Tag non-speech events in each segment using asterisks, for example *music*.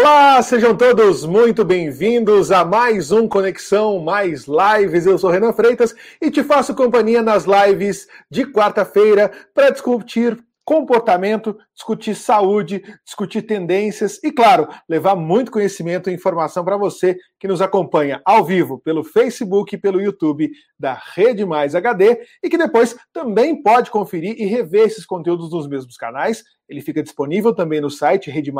Olá, sejam todos muito bem-vindos a mais um Conexão Mais Lives. Eu sou Renan Freitas e te faço companhia nas lives de quarta-feira para discutir comportamento, discutir saúde, discutir tendências e, claro, levar muito conhecimento e informação para você que nos acompanha ao vivo pelo Facebook e pelo YouTube da Rede Mais HD e que depois também pode conferir e rever esses conteúdos nos mesmos canais. Ele fica disponível também no site Rede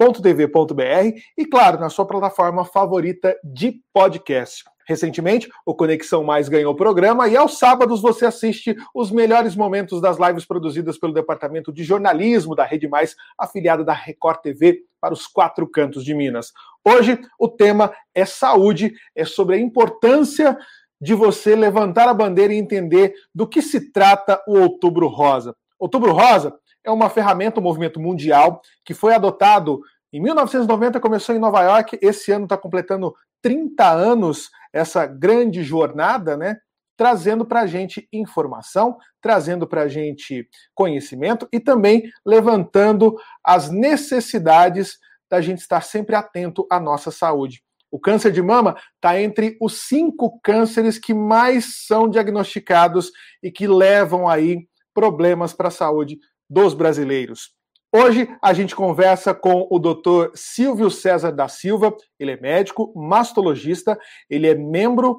Mais .tv.br e, claro, na sua plataforma favorita de podcast. Recentemente, o Conexão Mais ganhou o programa e aos sábados você assiste os melhores momentos das lives produzidas pelo Departamento de Jornalismo da Rede Mais, afiliada da Record TV, para os quatro cantos de Minas. Hoje, o tema é saúde, é sobre a importância de você levantar a bandeira e entender do que se trata o Outubro Rosa. Outubro Rosa é uma ferramenta, um movimento mundial que foi adotado em 1990, começou em Nova York, esse ano está completando 30 anos essa grande jornada, né? Trazendo para a gente informação, trazendo para a gente conhecimento e também levantando as necessidades da gente estar sempre atento à nossa saúde. O câncer de mama está entre os cinco cânceres que mais são diagnosticados e que levam aí problemas para a saúde dos brasileiros. Hoje a gente conversa com o Dr. Silvio César da Silva. Ele é médico, mastologista, ele é membro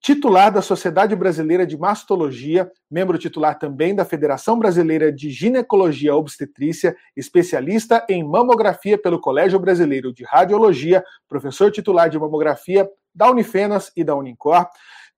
titular da Sociedade Brasileira de Mastologia, membro titular também da Federação Brasileira de Ginecologia Obstetrícia, especialista em mamografia pelo Colégio Brasileiro de Radiologia, professor titular de mamografia da Unifenas e da Unicor.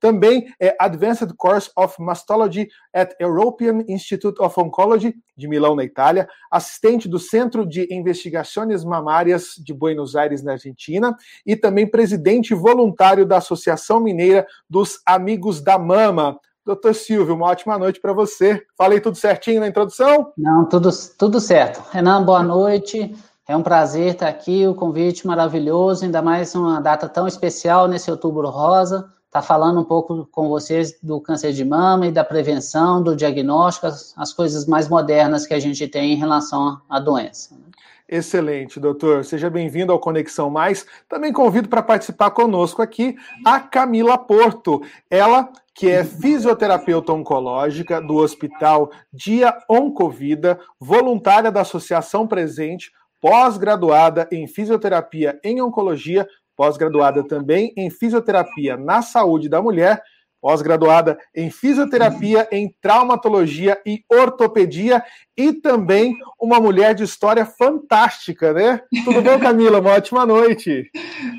Também é Advanced Course of Mastology at European Institute of Oncology, de Milão, na Itália, assistente do Centro de Investigações Mamárias de Buenos Aires, na Argentina, e também presidente voluntário da Associação Mineira dos Amigos da Mama. Doutor Silvio, uma ótima noite para você. Falei tudo certinho na introdução? Não, tudo, tudo certo. Renan, boa noite. É um prazer estar aqui, o convite maravilhoso, ainda mais uma data tão especial nesse Outubro Rosa tá falando um pouco com vocês do câncer de mama e da prevenção, do diagnóstico, as, as coisas mais modernas que a gente tem em relação à doença. Né? Excelente, doutor. Seja bem-vindo ao Conexão Mais. Também convido para participar conosco aqui a Camila Porto. Ela que é fisioterapeuta oncológica do Hospital Dia Oncovida, voluntária da Associação Presente, pós-graduada em fisioterapia em oncologia pós-graduada também em fisioterapia na saúde da mulher, pós-graduada em fisioterapia em traumatologia e ortopedia e também uma mulher de história fantástica, né? Tudo bom, Camila? Uma ótima noite.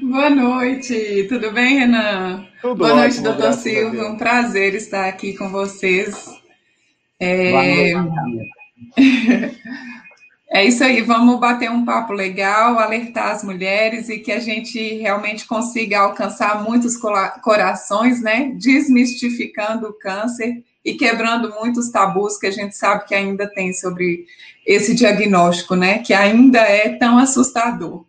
Boa noite, tudo bem, Renan? Tudo Boa ótimo, noite, doutor Silva. Um prazer estar aqui com vocês. É... Boa noite, Camila. *laughs* É isso aí, vamos bater um papo legal, alertar as mulheres e que a gente realmente consiga alcançar muitos corações, né? Desmistificando o câncer e quebrando muitos tabus que a gente sabe que ainda tem sobre esse diagnóstico, né? Que ainda é tão assustador.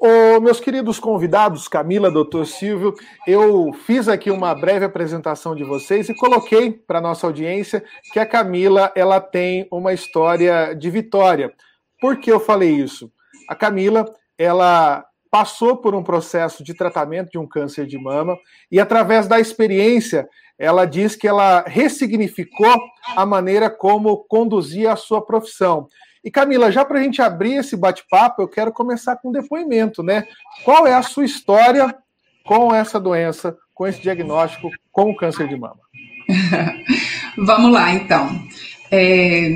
Ô, meus queridos convidados, Camila, doutor Silvio, eu fiz aqui uma breve apresentação de vocês e coloquei para nossa audiência que a Camila ela tem uma história de vitória. Por que eu falei isso? A Camila ela passou por um processo de tratamento de um câncer de mama e através da experiência ela diz que ela ressignificou a maneira como conduzia a sua profissão. E Camila, já para a gente abrir esse bate-papo, eu quero começar com um depoimento, né? Qual é a sua história com essa doença, com esse diagnóstico, com o câncer de mama? *laughs* Vamos lá, então. É,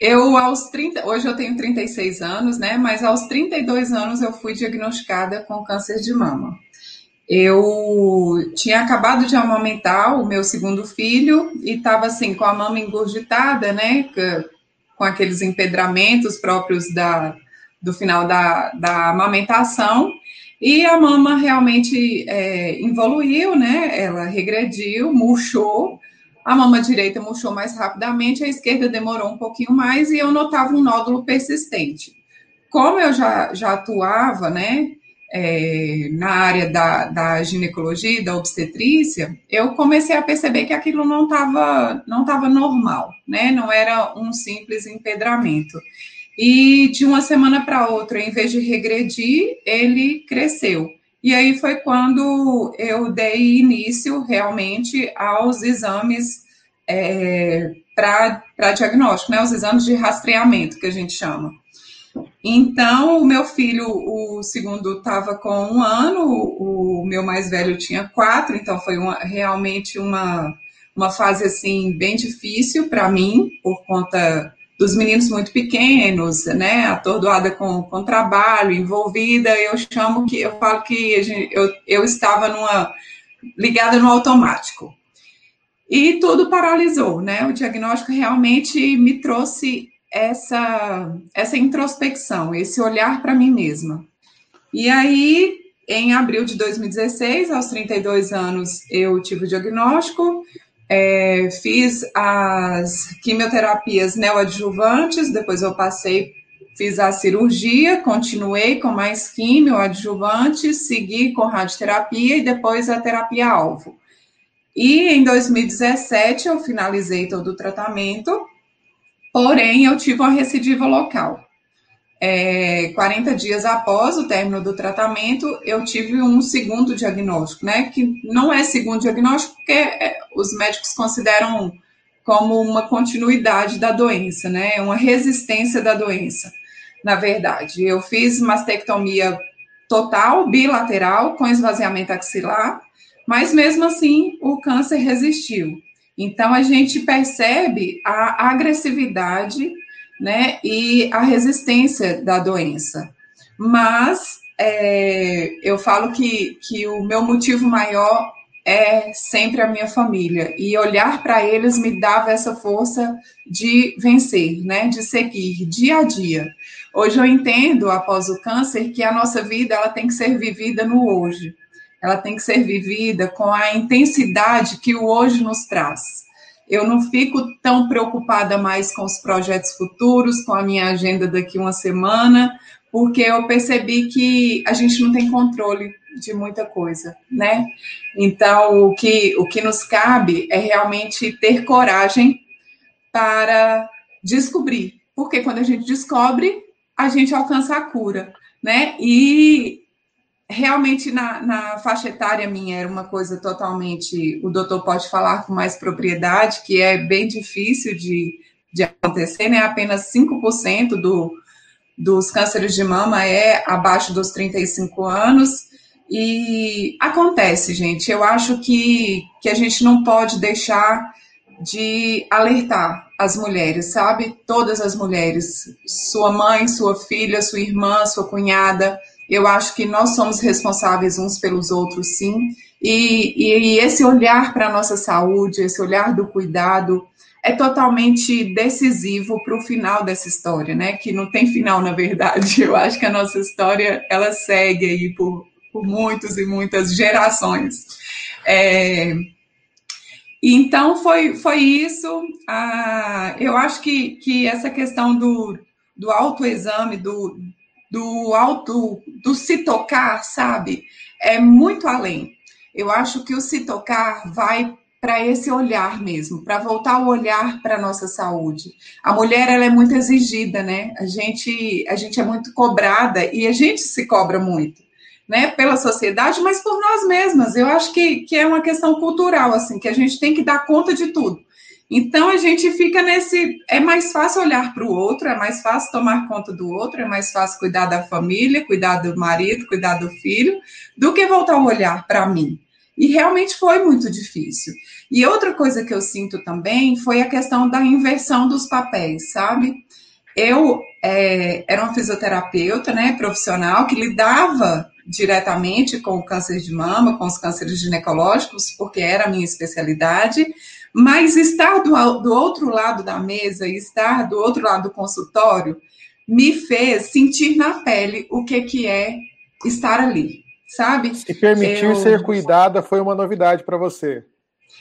eu, aos 30, hoje eu tenho 36 anos, né? Mas aos 32 anos eu fui diagnosticada com câncer de mama. Eu tinha acabado de amamentar o meu segundo filho e estava assim com a mama engurgitada, né? Com aqueles empedramentos próprios da, do final da, da amamentação, e a mama realmente é, evoluiu, né? Ela regrediu, murchou, a mama direita murchou mais rapidamente, a esquerda demorou um pouquinho mais e eu notava um nódulo persistente. Como eu já, já atuava, né? É, na área da, da ginecologia e da obstetrícia, eu comecei a perceber que aquilo não estava não tava normal, né? Não era um simples empedramento. e de uma semana para outra, em vez de regredir, ele cresceu. E aí foi quando eu dei início realmente aos exames é, para diagnóstico, né, os exames de rastreamento, que a gente chama. Então, o meu filho, o segundo, estava com um ano, o meu mais velho tinha quatro, então foi uma, realmente uma, uma fase assim bem difícil para mim, por conta dos meninos muito pequenos, né, atordoada com, com trabalho, envolvida, eu chamo que, eu falo que gente, eu, eu estava numa, ligada no automático. E tudo paralisou, né, o diagnóstico realmente me trouxe essa, essa introspecção, esse olhar para mim mesma. E aí, em abril de 2016, aos 32 anos, eu tive o diagnóstico, é, fiz as quimioterapias neoadjuvantes, depois eu passei, fiz a cirurgia, continuei com mais quimio adjuvante, segui com radioterapia e depois a terapia-alvo. E em 2017 eu finalizei todo o tratamento, porém eu tive uma recidiva local é, 40 dias após o término do tratamento, eu tive um segundo diagnóstico, né? Que não é segundo diagnóstico, porque é, os médicos consideram como uma continuidade da doença, né? Uma resistência da doença, na verdade. Eu fiz mastectomia total, bilateral, com esvaziamento axilar, mas mesmo assim o câncer resistiu. Então a gente percebe a agressividade né, e a resistência da doença. Mas é, eu falo que, que o meu motivo maior é sempre a minha família e olhar para eles me dava essa força de vencer, né, de seguir dia a dia. Hoje eu entendo após o câncer que a nossa vida ela tem que ser vivida no hoje. Ela tem que ser vivida com a intensidade que o hoje nos traz eu não fico tão preocupada mais com os projetos futuros, com a minha agenda daqui uma semana, porque eu percebi que a gente não tem controle de muita coisa, né? Então, o que, o que nos cabe é realmente ter coragem para descobrir, porque quando a gente descobre, a gente alcança a cura, né? E realmente na, na, faixa etária minha era uma coisa totalmente, o doutor pode falar com mais propriedade, que é bem difícil de, de acontecer, né? Apenas 5% do, dos cânceres de mama é abaixo dos 35 anos. E acontece, gente. Eu acho que, que a gente não pode deixar de alertar as mulheres, sabe? Todas as mulheres. Sua mãe, sua filha, sua irmã, sua cunhada eu acho que nós somos responsáveis uns pelos outros, sim. E, e, e esse olhar para a nossa saúde, esse olhar do cuidado, é totalmente decisivo para o final dessa história, né? Que não tem final, na verdade. *laughs* Eu acho que a nossa história ela segue aí por, por muitas e muitas gerações. É, então foi, foi isso. Ah, eu acho que, que essa questão do, do autoexame, do, do auto, do se tocar, sabe? É muito além. Eu acho que o se tocar vai para esse olhar mesmo, para voltar o olhar para a nossa saúde. A mulher ela é muito exigida, né? A gente, a gente é muito cobrada e a gente se cobra muito, né? Pela sociedade, mas por nós mesmas. Eu acho que, que é uma questão cultural, assim, que a gente tem que dar conta de tudo. Então a gente fica nesse. É mais fácil olhar para o outro, é mais fácil tomar conta do outro, é mais fácil cuidar da família, cuidar do marido, cuidar do filho, do que voltar o olhar para mim. E realmente foi muito difícil. E outra coisa que eu sinto também foi a questão da inversão dos papéis, sabe? Eu é, era uma fisioterapeuta, né, profissional, que lidava diretamente com o câncer de mama, com os cânceres ginecológicos, porque era a minha especialidade, mas estar do, do outro lado da mesa estar do outro lado do consultório me fez sentir na pele o que, que é estar ali, sabe? Se permitir eu... ser cuidada foi uma novidade para você.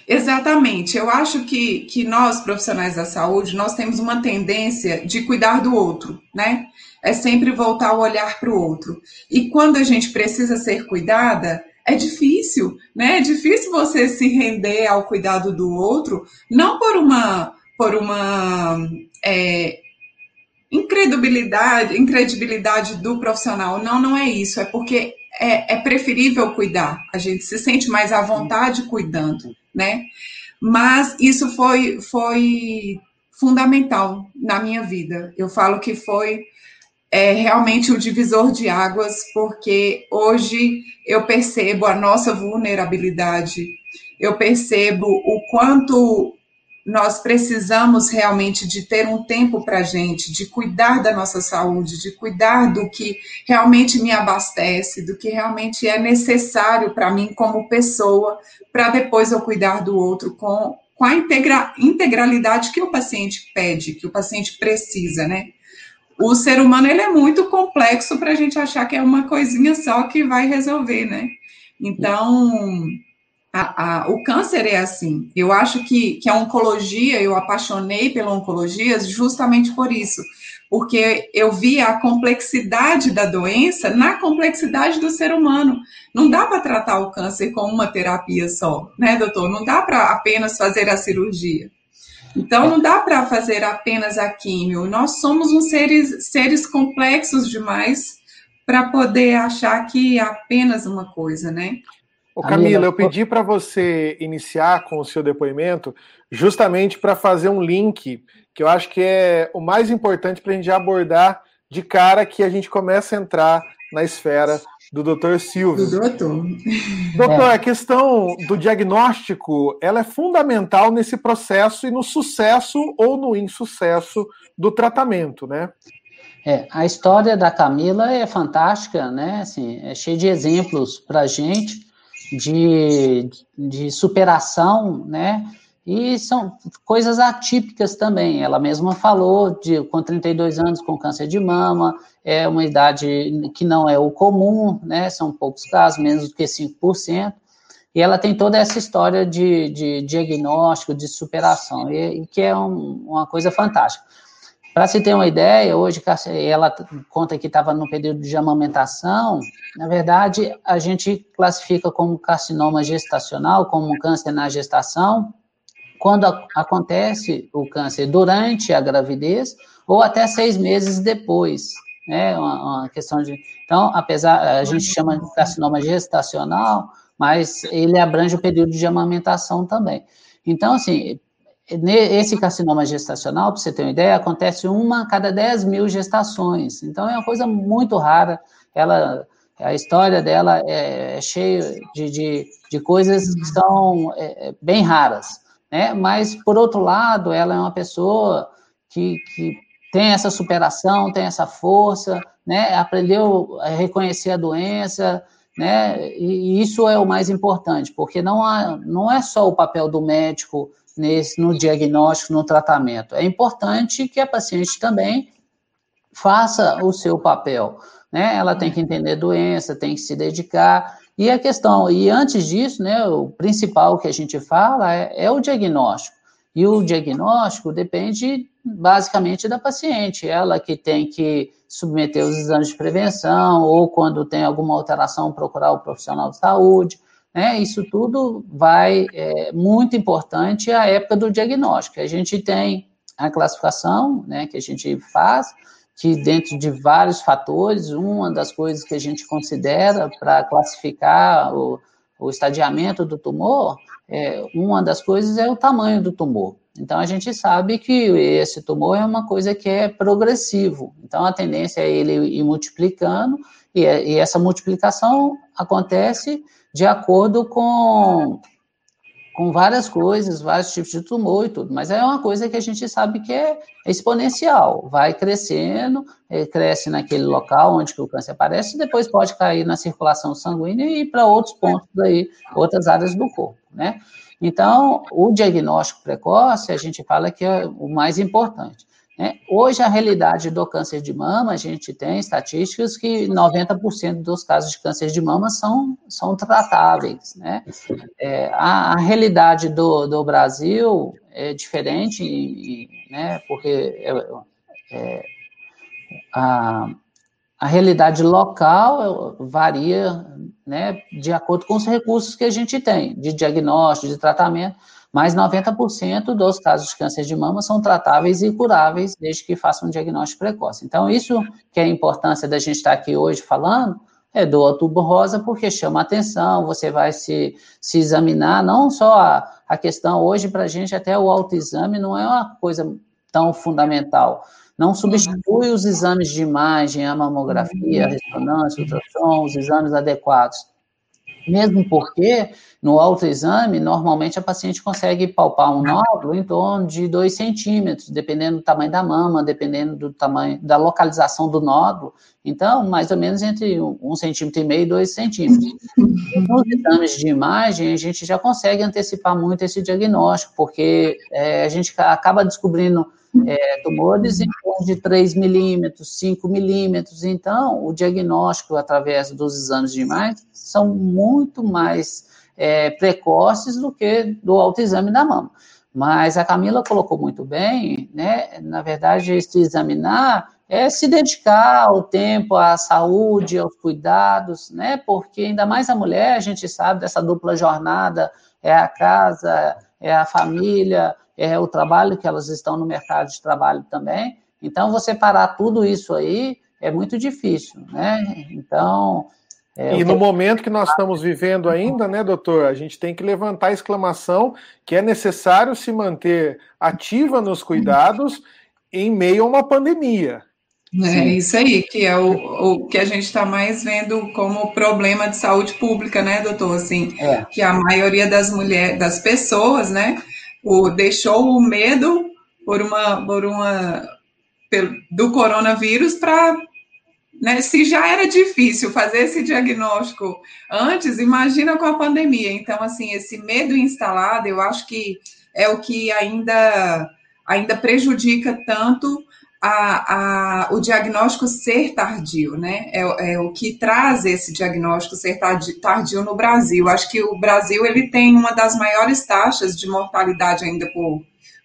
Exatamente. Eu acho que, que nós, profissionais da saúde, nós temos uma tendência de cuidar do outro, né? É sempre voltar o olhar para o outro. E quando a gente precisa ser cuidada, é difícil, né? É difícil você se render ao cuidado do outro, não por uma, por uma é, incredibilidade, incredibilidade do profissional. Não, não é isso. É porque é, é preferível cuidar. A gente se sente mais à vontade cuidando, né? Mas isso foi, foi fundamental na minha vida. Eu falo que foi é, realmente o divisor de águas, porque hoje eu percebo a nossa vulnerabilidade, eu percebo o quanto nós precisamos realmente de ter um tempo para a gente, de cuidar da nossa saúde, de cuidar do que realmente me abastece, do que realmente é necessário para mim como pessoa, para depois eu cuidar do outro com, com a integra, integralidade que o paciente pede, que o paciente precisa, né? O ser humano ele é muito complexo para a gente achar que é uma coisinha só que vai resolver, né? Então, a, a, o câncer é assim. Eu acho que, que a oncologia, eu apaixonei pela oncologia justamente por isso, porque eu vi a complexidade da doença na complexidade do ser humano. Não dá para tratar o câncer com uma terapia só, né, doutor? Não dá para apenas fazer a cirurgia. Então, não dá para fazer apenas a químio. Nós somos uns seres, seres complexos demais para poder achar que é apenas uma coisa, né? Ô Camila, eu pedi para você iniciar com o seu depoimento justamente para fazer um link que eu acho que é o mais importante para a gente abordar de cara que a gente começa a entrar na esfera do Dr. Silvio. Do doutor. Doutor, a questão do diagnóstico, ela é fundamental nesse processo e no sucesso ou no insucesso do tratamento, né? É, a história da Camila é fantástica, né? Assim, é cheia de exemplos para a gente de, de superação, né? E são coisas atípicas também. Ela mesma falou de com 32 anos com câncer de mama, é uma idade que não é o comum, né? São poucos casos, menos do que 5%. E ela tem toda essa história de, de diagnóstico, de superação, e, e que é um, uma coisa fantástica. Para se ter uma ideia, hoje ela conta que estava no período de amamentação. Na verdade, a gente classifica como carcinoma gestacional, como um câncer na gestação, quando acontece o câncer durante a gravidez ou até seis meses depois. É uma, uma questão de. Então, apesar, a gente chama de carcinoma gestacional, mas ele abrange o período de amamentação também. Então, assim, esse carcinoma gestacional, para você ter uma ideia, acontece uma a cada 10 mil gestações. Então, é uma coisa muito rara. Ela, a história dela é, é cheia de, de, de, coisas que são é, é, bem raras. Né? Mas, por outro lado, ela é uma pessoa que, que tem essa superação, tem essa força, né? aprendeu a reconhecer a doença, né? e isso é o mais importante, porque não, há, não é só o papel do médico nesse, no diagnóstico, no tratamento. É importante que a paciente também faça o seu papel, né? Ela tem que entender a doença, tem que se dedicar. E a questão, e antes disso, né, o principal que a gente fala é, é o diagnóstico. E o diagnóstico depende basicamente da paciente, ela que tem que submeter os exames de prevenção, ou quando tem alguma alteração, procurar o profissional de saúde. Né? Isso tudo vai, é muito importante a época do diagnóstico. A gente tem a classificação, né, que a gente faz, que dentro de vários fatores, uma das coisas que a gente considera para classificar o, o estadiamento do tumor, é, uma das coisas é o tamanho do tumor. Então, a gente sabe que esse tumor é uma coisa que é progressivo. Então, a tendência é ele ir multiplicando, e, e essa multiplicação acontece de acordo com, com várias coisas, vários tipos de tumor e tudo, mas é uma coisa que a gente sabe que é exponencial, vai crescendo, é, cresce naquele local onde o câncer aparece, e depois pode cair na circulação sanguínea e para outros pontos aí, outras áreas do corpo, né? Então, o diagnóstico precoce, a gente fala que é o mais importante. Né? Hoje, a realidade do câncer de mama, a gente tem estatísticas que 90% dos casos de câncer de mama são, são tratáveis. Né? É, a, a, realidade do, do Brasil é diferente, né? porque é, é, a, a realidade local varia né, de acordo com os recursos que a gente tem, de diagnóstico, de tratamento, mas 90% dos casos de câncer de mama são tratáveis e curáveis desde que façam um diagnóstico precoce. Então, isso que é a importância da gente estar aqui hoje falando, é do outubro rosa porque chama atenção, você vai se, se examinar, não só a, a questão, hoje para a gente até o autoexame não é uma coisa tão fundamental, não substitui os exames de imagem, a mamografia, a ressonância, o ultrassom, os exames adequados. Mesmo porque, no autoexame, normalmente a paciente consegue palpar um nódulo em torno de 2 centímetros, dependendo do tamanho da mama, dependendo do tamanho, da localização do nódulo. Então, mais ou menos entre 1 um centímetro e meio e 2 centímetros. Nos exames de imagem, a gente já consegue antecipar muito esse diagnóstico, porque é, a gente acaba descobrindo é, tumores em torno de 3 milímetros, 5 milímetros. Então, o diagnóstico através dos exames de imagem são muito mais é, precoces do que do autoexame da mama. Mas a Camila colocou muito bem, né? Na verdade, se examinar é se dedicar ao tempo, à saúde, aos cuidados, né? Porque ainda mais a mulher, a gente sabe dessa dupla jornada, é a casa, é a família, é o trabalho que elas estão no mercado de trabalho também. Então, você parar tudo isso aí é muito difícil, né? Então. É, e no momento que nós estamos vivendo ainda, né, doutor, a gente tem que levantar a exclamação que é necessário se manter ativa nos cuidados em meio a uma pandemia. É isso aí, que é o, o que a gente está mais vendo como problema de saúde pública, né, doutor? Assim, é. que a maioria das mulheres, das pessoas, né, o, deixou o medo por uma, por uma do coronavírus para né, se já era difícil fazer esse diagnóstico antes, imagina com a pandemia. Então, assim, esse medo instalado, eu acho que é o que ainda, ainda prejudica tanto a, a, o diagnóstico ser tardio, né? É, é, o que traz esse diagnóstico ser tardio, tardio no Brasil. Acho que o Brasil ele tem uma das maiores taxas de mortalidade ainda por,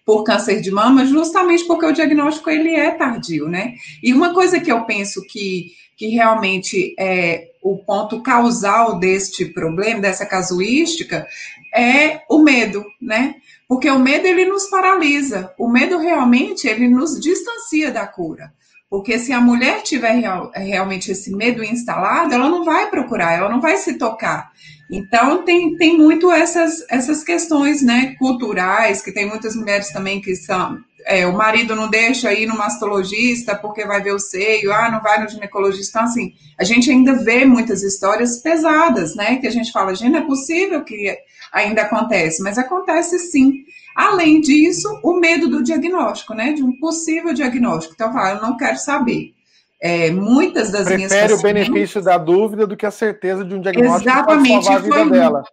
por câncer de mama, justamente porque o diagnóstico ele é tardio, né? E uma coisa que eu penso que, que realmente é o ponto causal deste problema, dessa casuística, é o medo, né? Porque o medo ele nos paralisa. O medo realmente ele nos distancia da cura. Porque se a mulher tiver real, realmente esse medo instalado, ela não vai procurar, ela não vai se tocar. Então tem, tem muito essas, essas questões né, culturais, que tem muitas mulheres também que são. É, o marido não deixa ir no mastologista porque vai ver o seio, ah, não vai no ginecologista. Então, assim, a gente ainda vê muitas histórias pesadas, né? Que a gente fala, gente, não é possível que ainda acontece, mas acontece sim. Além disso, o medo do diagnóstico, né? De um possível diagnóstico. Então, eu falo, eu não quero saber. É, muitas das Prefere minhas pacientes... o benefício da dúvida do que a certeza de um diagnóstico Exatamente. que a vida dela.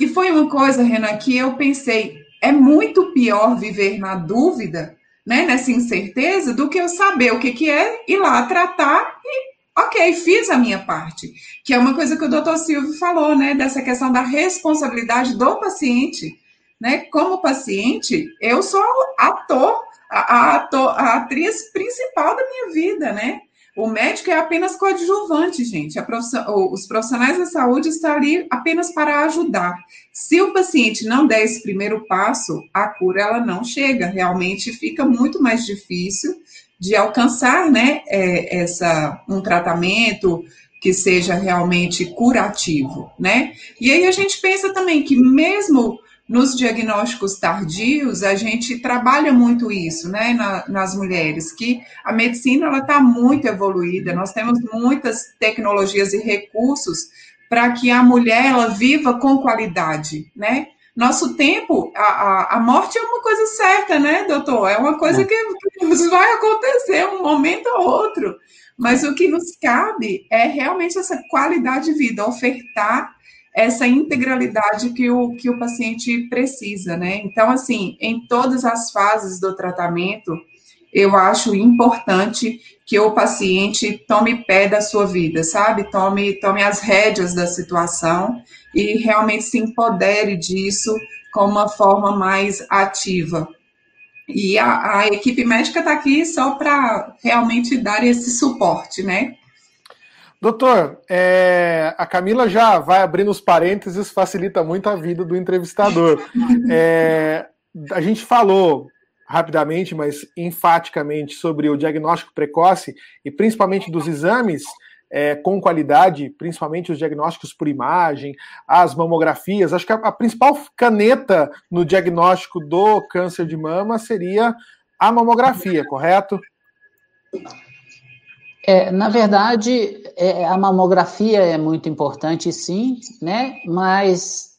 E foi uma coisa, Renan, que eu pensei, é muito pior viver na dúvida, né, nessa incerteza, do que eu saber o que, que é, ir lá tratar e Ok, fiz a minha parte, que é uma coisa que o doutor Silvio falou, né, dessa questão da responsabilidade do paciente, né, como paciente, eu sou ator, a, a, ator, a atriz principal da minha vida, né, o médico é apenas coadjuvante, gente. os profissionais da saúde estão ali apenas para ajudar. Se o paciente não der esse primeiro passo, a cura ela não chega. Realmente fica muito mais difícil de alcançar, né, é, essa um tratamento que seja realmente curativo, né? E aí a gente pensa também que mesmo nos diagnósticos tardios, a gente trabalha muito isso, né, na, nas mulheres, que a medicina ela está muito evoluída, nós temos muitas tecnologias e recursos para que a mulher ela viva com qualidade, né? Nosso tempo, a, a, a, morte é uma coisa certa, né, doutor? É uma coisa é. que, que vai acontecer um momento ou outro. Mas o que nos cabe é realmente essa qualidade de vida, ofertar essa integralidade que o, que o paciente precisa, né? Então, assim, em todas as fases do tratamento, eu acho importante que o paciente tome pé da sua vida, sabe? Tome, tome as rédeas da situação e realmente se empodere disso com uma forma mais ativa. E a, a equipe médica está aqui só para realmente dar esse suporte, né? Doutor, é, a Camila já vai abrindo os parênteses, facilita muito a vida do entrevistador. *laughs* É, a gente falou rapidamente, mas enfaticamente, sobre o diagnóstico precoce e principalmente dos exames é, com qualidade, principalmente os diagnósticos por imagem, as mamografias. Acho que a, a principal caneta no diagnóstico do câncer de mama seria a mamografia, correto? É, na verdade, é, a mamografia é muito importante, sim, né? Mas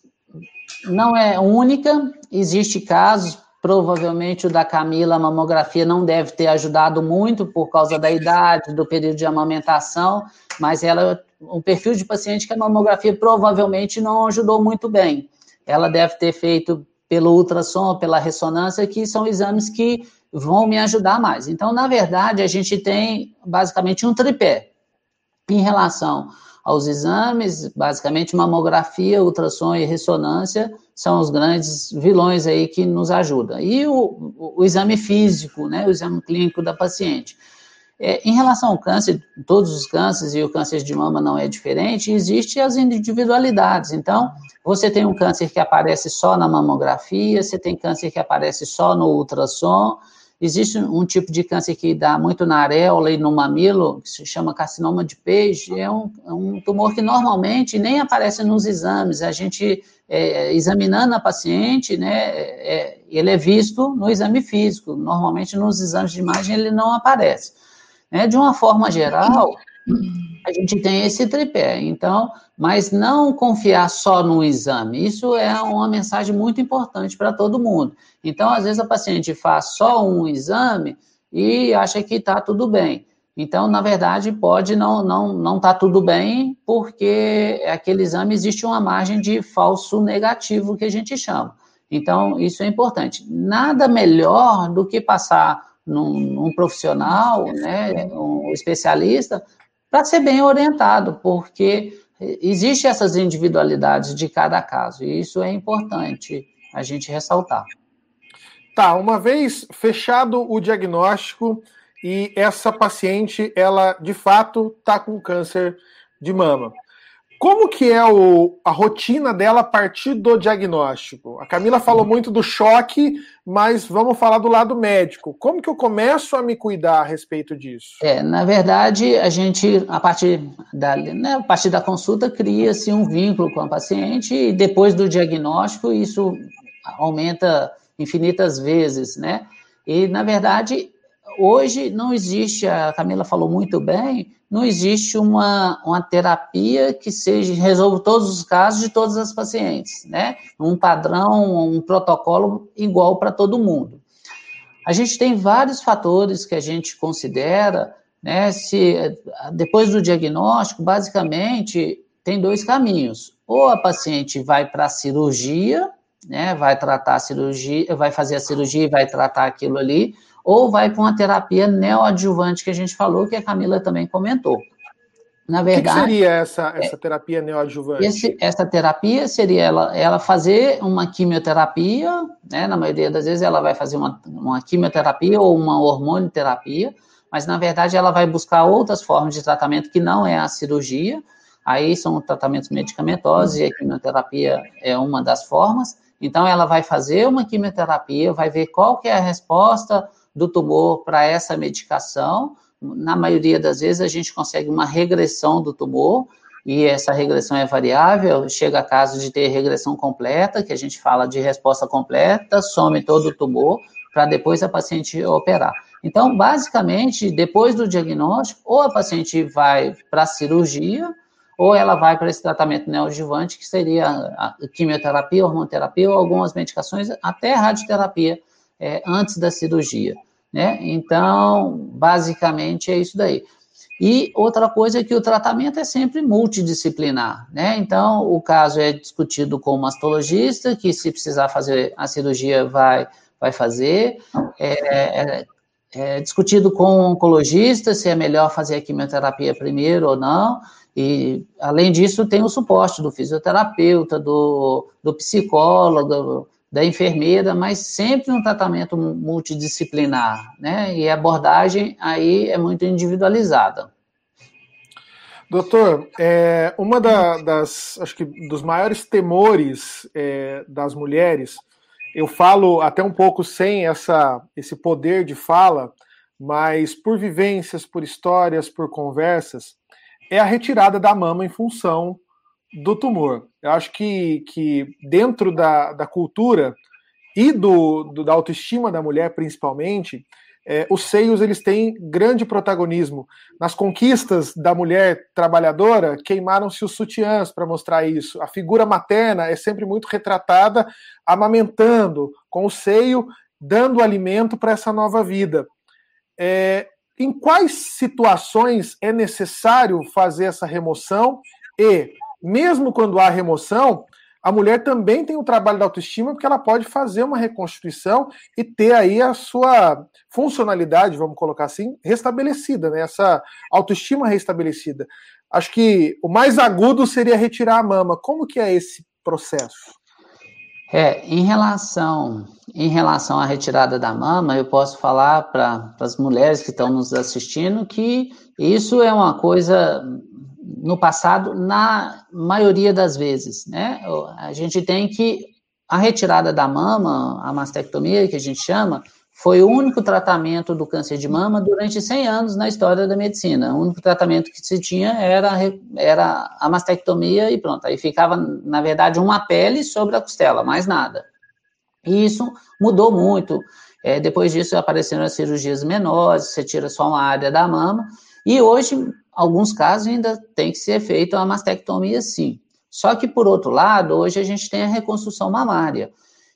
não é única. Existe casos, provavelmente o da Camila, a mamografia não deve ter ajudado muito por causa da idade, do período de amamentação, mas ela, um perfil de paciente que a mamografia provavelmente não ajudou muito bem. Ela deve ter feito pelo ultrassom, pela ressonância, que são exames que vão me ajudar mais. Então, na verdade, a gente tem basicamente um tripé em relação aos exames, basicamente mamografia, ultrassom e ressonância são os grandes vilões aí que nos ajudam. E o, o, exame físico, né, o exame clínico da paciente. É, em relação ao câncer, todos os cânceres e o câncer de mama não é diferente, existem as individualidades. Então, você tem um câncer que aparece só na mamografia, você tem câncer que aparece só no ultrassom, Existe um tipo de câncer que dá muito na areola e no mamilo, que se chama carcinoma de peixe. É um, é um tumor que normalmente nem aparece nos exames. A gente, é, examinando a paciente, né, é, ele é visto no exame físico. Normalmente, nos exames de imagem, ele não aparece. Né? De uma forma geral, a gente tem esse tripé. Então, mas não confiar só no exame. Isso é uma mensagem muito importante para todo mundo. Então, às vezes a paciente faz só um exame e acha que está tudo bem. Então, na verdade, pode não não não tá tudo bem, porque aquele exame existe uma margem de falso negativo que a gente chama. Então, isso é importante. Nada melhor do que passar num, num profissional, né, um especialista, para ser bem orientado, porque existe essas individualidades de cada caso, e isso é importante a gente ressaltar. Tá, uma vez fechado o diagnóstico e essa paciente, ela de fato está com câncer de mama. Como que é o, a rotina dela a partir do diagnóstico? A Camila falou muito do choque, mas vamos falar do lado médico. Como que eu começo a me cuidar a respeito disso? É, na verdade, a gente, a partir da, né, a partir da consulta, cria-se um vínculo com a paciente e depois do diagnóstico, isso aumenta infinitas vezes, né? E, na verdade, hoje não existe, a Camila falou muito bem, não existe uma, uma terapia que seja resolva todos os casos de todas as pacientes, né? Um padrão, um protocolo igual para todo mundo. A gente tem vários fatores que a gente considera, né? Se depois do diagnóstico, basicamente tem dois caminhos. Ou a paciente vai para a cirurgia, né? Vai tratar a cirurgia, vai fazer a cirurgia e vai tratar aquilo ali, ou vai para uma terapia neoadjuvante que a gente falou, que a Camila também comentou. Na verdade. O que, seria essa, essa terapia neoadjuvante? Esse, essa terapia seria ela, ela fazer uma quimioterapia, né? Na maioria das vezes ela vai fazer uma, uma quimioterapia ou uma hormonioterapia, mas na verdade ela vai buscar outras formas de tratamento que não é a cirurgia. Aí são tratamentos medicamentosos e a quimioterapia é uma das formas. Então ela vai fazer uma quimioterapia, vai ver qual que é a resposta do tumor para essa medicação. Na maioria das vezes, a gente consegue uma regressão do tumor, e essa regressão é variável, chega a caso de ter regressão completa, que a gente fala de resposta completa, some todo o tumor, para depois a paciente operar. Então, basicamente, depois do diagnóstico, ou a paciente vai para a cirurgia, ou ela vai para esse tratamento neoadjuvante, que seria a quimioterapia, hormonoterapia, ou algumas medicações, até radioterapia, é, antes da cirurgia. Né? Então, basicamente é isso daí. E outra coisa é que o tratamento é sempre multidisciplinar, né? Então, o caso é discutido com o mastologista, que se precisar fazer a cirurgia vai, vai fazer. É, é, é discutido com o oncologista se é melhor fazer a quimioterapia primeiro ou não. E, além disso, tem o suporte do fisioterapeuta, do, do psicólogo, da enfermeira, mas sempre um tratamento multidisciplinar, né? E a abordagem aí é muito individualizada. Doutor, é, uma da, das, acho que dos maiores temores é, das mulheres, eu falo até um pouco sem essa, esse poder de fala, mas por vivências, por histórias, por conversas, é a retirada da mama em função do tumor. Eu acho que, que dentro da, da cultura e do, do, da autoestima da mulher, principalmente, é, os seios eles têm grande protagonismo. Nas conquistas da mulher trabalhadora, queimaram-se os sutiãs para mostrar isso. A figura materna é sempre muito retratada amamentando, com o seio, dando alimento para essa nova vida. É, em quais situações é necessário fazer essa remoção e, mesmo quando há remoção, a mulher também tem o trabalho da autoestima, porque ela pode fazer uma reconstituição e ter aí a sua funcionalidade, vamos colocar assim, restabelecida, né? essa autoestima restabelecida. Acho que o mais agudo seria retirar a mama. Como que é esse processo? É, em relação, em relação à retirada da mama, eu posso falar para as mulheres que estão nos assistindo que isso é uma coisa no passado, na maioria das vezes, né? A gente tem que a retirada da mama, a mastectomia que a gente chama, foi o único tratamento do câncer de mama durante 100 anos na história da medicina. O único tratamento que se tinha era, era a mastectomia e pronto. Aí ficava, na verdade, uma pele sobre a costela, mais nada. E isso mudou muito. É, depois disso apareceram as cirurgias menores, você tira só uma área da mama. E hoje, alguns casos ainda tem que ser feita a mastectomia, sim. Só que, por outro lado, hoje a gente tem a reconstrução mamária.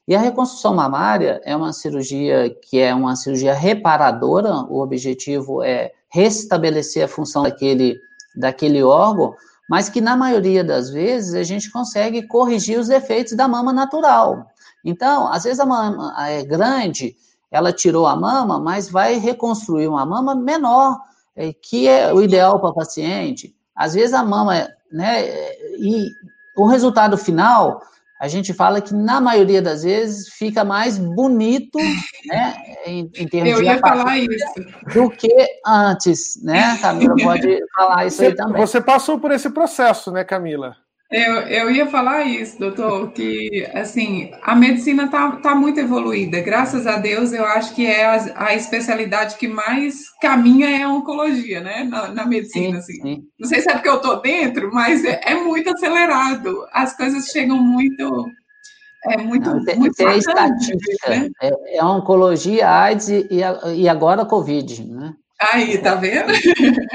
E a reconstrução mamária é uma cirurgia que é uma cirurgia reparadora, o objetivo é restabelecer a função daquele, daquele órgão, mas que na maioria das vezes a gente consegue corrigir os efeitos da mama natural. Então, às vezes a mama é grande, ela tirou a mama, mas vai reconstruir uma mama menor, é, que é o ideal para o paciente. Às vezes a mama, né, e o resultado final a gente fala que na maioria das vezes fica mais bonito, né, em, em termos Eu de ia falar isso. do que antes, né? Camila pode falar isso você, aí também. Você passou por esse processo, né, Camila? Eu, eu ia falar isso, doutor, que assim, a medicina está tá muito evoluída. Graças a Deus, eu acho que é a, a especialidade que mais caminha é a oncologia, né? Na, na medicina, sim, assim. Sim. Não sei se é porque eu estou dentro, mas é, é, muito acelerado. As coisas chegam muito. É muito, Não, tem, muito tem estatística. Né? É, é oncologia, AIDS e, e agora Covid, né? Aí, tá vendo?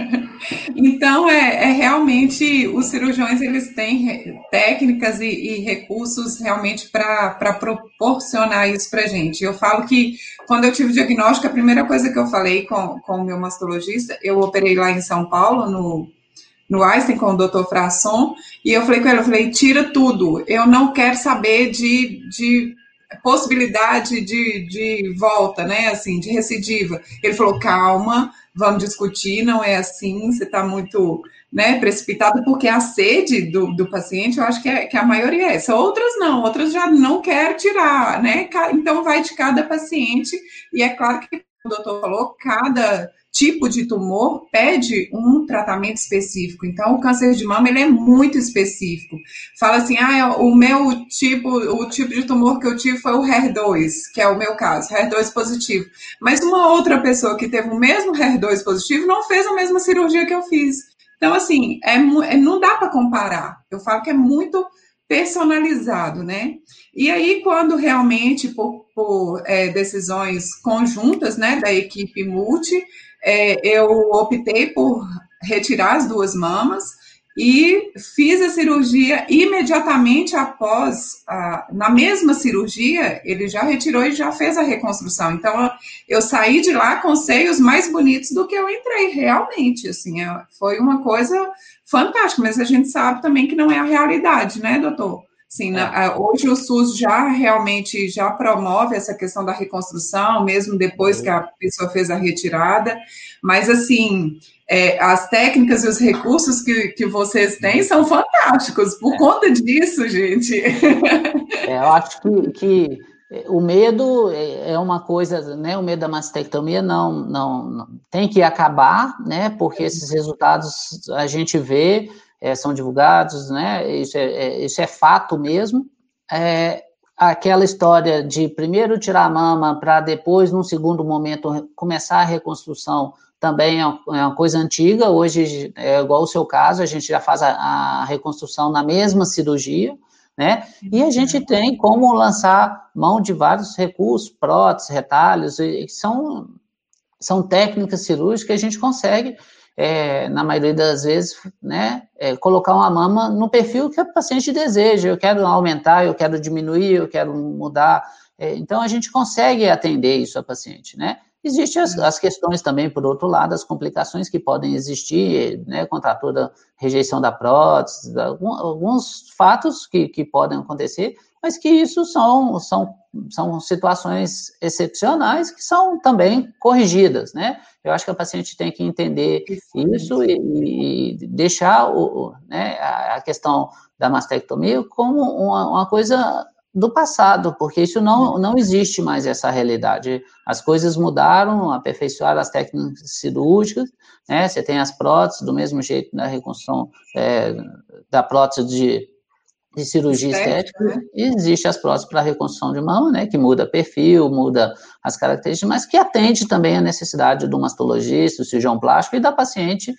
*laughs* então, é, é, realmente, os cirurgiões, eles têm técnicas e, e recursos realmente para proporcionar isso para gente. Eu falo que, quando eu tive o diagnóstico, a primeira coisa que eu falei com, com o meu mastologista, eu operei lá em São Paulo, no, no Einstein, com o Dr. Frasson, e eu falei com ele, eu falei, tira tudo, eu não quero saber de, de possibilidade de, de volta, né, assim, de recidiva. Ele falou, calma, vamos discutir, não é assim, você está muito né, precipitado, porque a sede do, do paciente, eu acho que, é, que a maioria é essa. Outras não, outras já não quer tirar, né? Então vai de cada paciente, e é claro que o doutor falou, cada tipo de tumor pede um tratamento específico. Então, o câncer de mama ele é muito específico. Fala assim, ah, o meu tipo, o tipo de tumor que eu tive foi o HER2, que é o meu caso, HER2 positivo. Mas uma outra pessoa que teve o mesmo HER2 positivo não fez a mesma cirurgia que eu fiz. Então, assim, é, é não dá para comparar. Eu falo que é muito personalizado, né? E aí, quando realmente, por, por é, decisões conjuntas, né, da equipe multi, é, eu optei por retirar as duas mamas e fiz a cirurgia imediatamente após, a, na mesma cirurgia, ele já retirou e já fez a reconstrução. Então, eu saí de lá com seios mais bonitos do que eu entrei, realmente, assim, é, foi uma coisa fantástica, mas a gente sabe também que não é a realidade, né, doutor? Sim, é. hoje o SUS já realmente já promove essa questão da reconstrução, mesmo depois que a pessoa fez a retirada, mas assim, é, as técnicas e os recursos que, que vocês têm são fantásticos, por é. conta disso, gente. É, eu acho que, que o medo é, é uma coisa, né? O medo da mastectomia não, não, não tem que acabar, né? Porque esses resultados a gente vê, é, são divulgados, né? Isso é, é, isso é fato mesmo. É, aquela história de primeiro tirar a mama para depois, num segundo momento, começar a reconstrução também é uma coisa antiga. Hoje é igual o seu caso, a gente já faz a, a reconstrução na mesma cirurgia né? E a gente tem como lançar mão de vários recursos, próteses, retalhos, que são, são técnicas cirúrgicas que a gente consegue, é, na maioria das vezes, né, é, colocar uma mama no perfil que a paciente deseja. Eu quero aumentar, eu quero diminuir, eu quero mudar. É, então, a gente consegue atender isso a paciente, né? Existem as, as, questões também, por outro lado, as complicações que podem existir, né, toda rejeição da prótese, alguns fatos que, que podem acontecer, mas que isso são, são, são situações excepcionais que são também corrigidas, né? Eu acho que a paciente tem que entender isso e, e deixar o, né, a questão da mastectomia como uma, uma coisa do passado, porque isso não, não existe mais essa realidade. As coisas mudaram, aperfeiçoaram as técnicas cirúrgicas, né? Você tem as próteses, do mesmo jeito na reconstrução é, da prótese de, de cirurgia estética, estética né? existe as próteses para reconstrução de mama, né? Que muda perfil, muda as características, mas que atende também a necessidade do mastologista, do cirurgião plástico e da paciente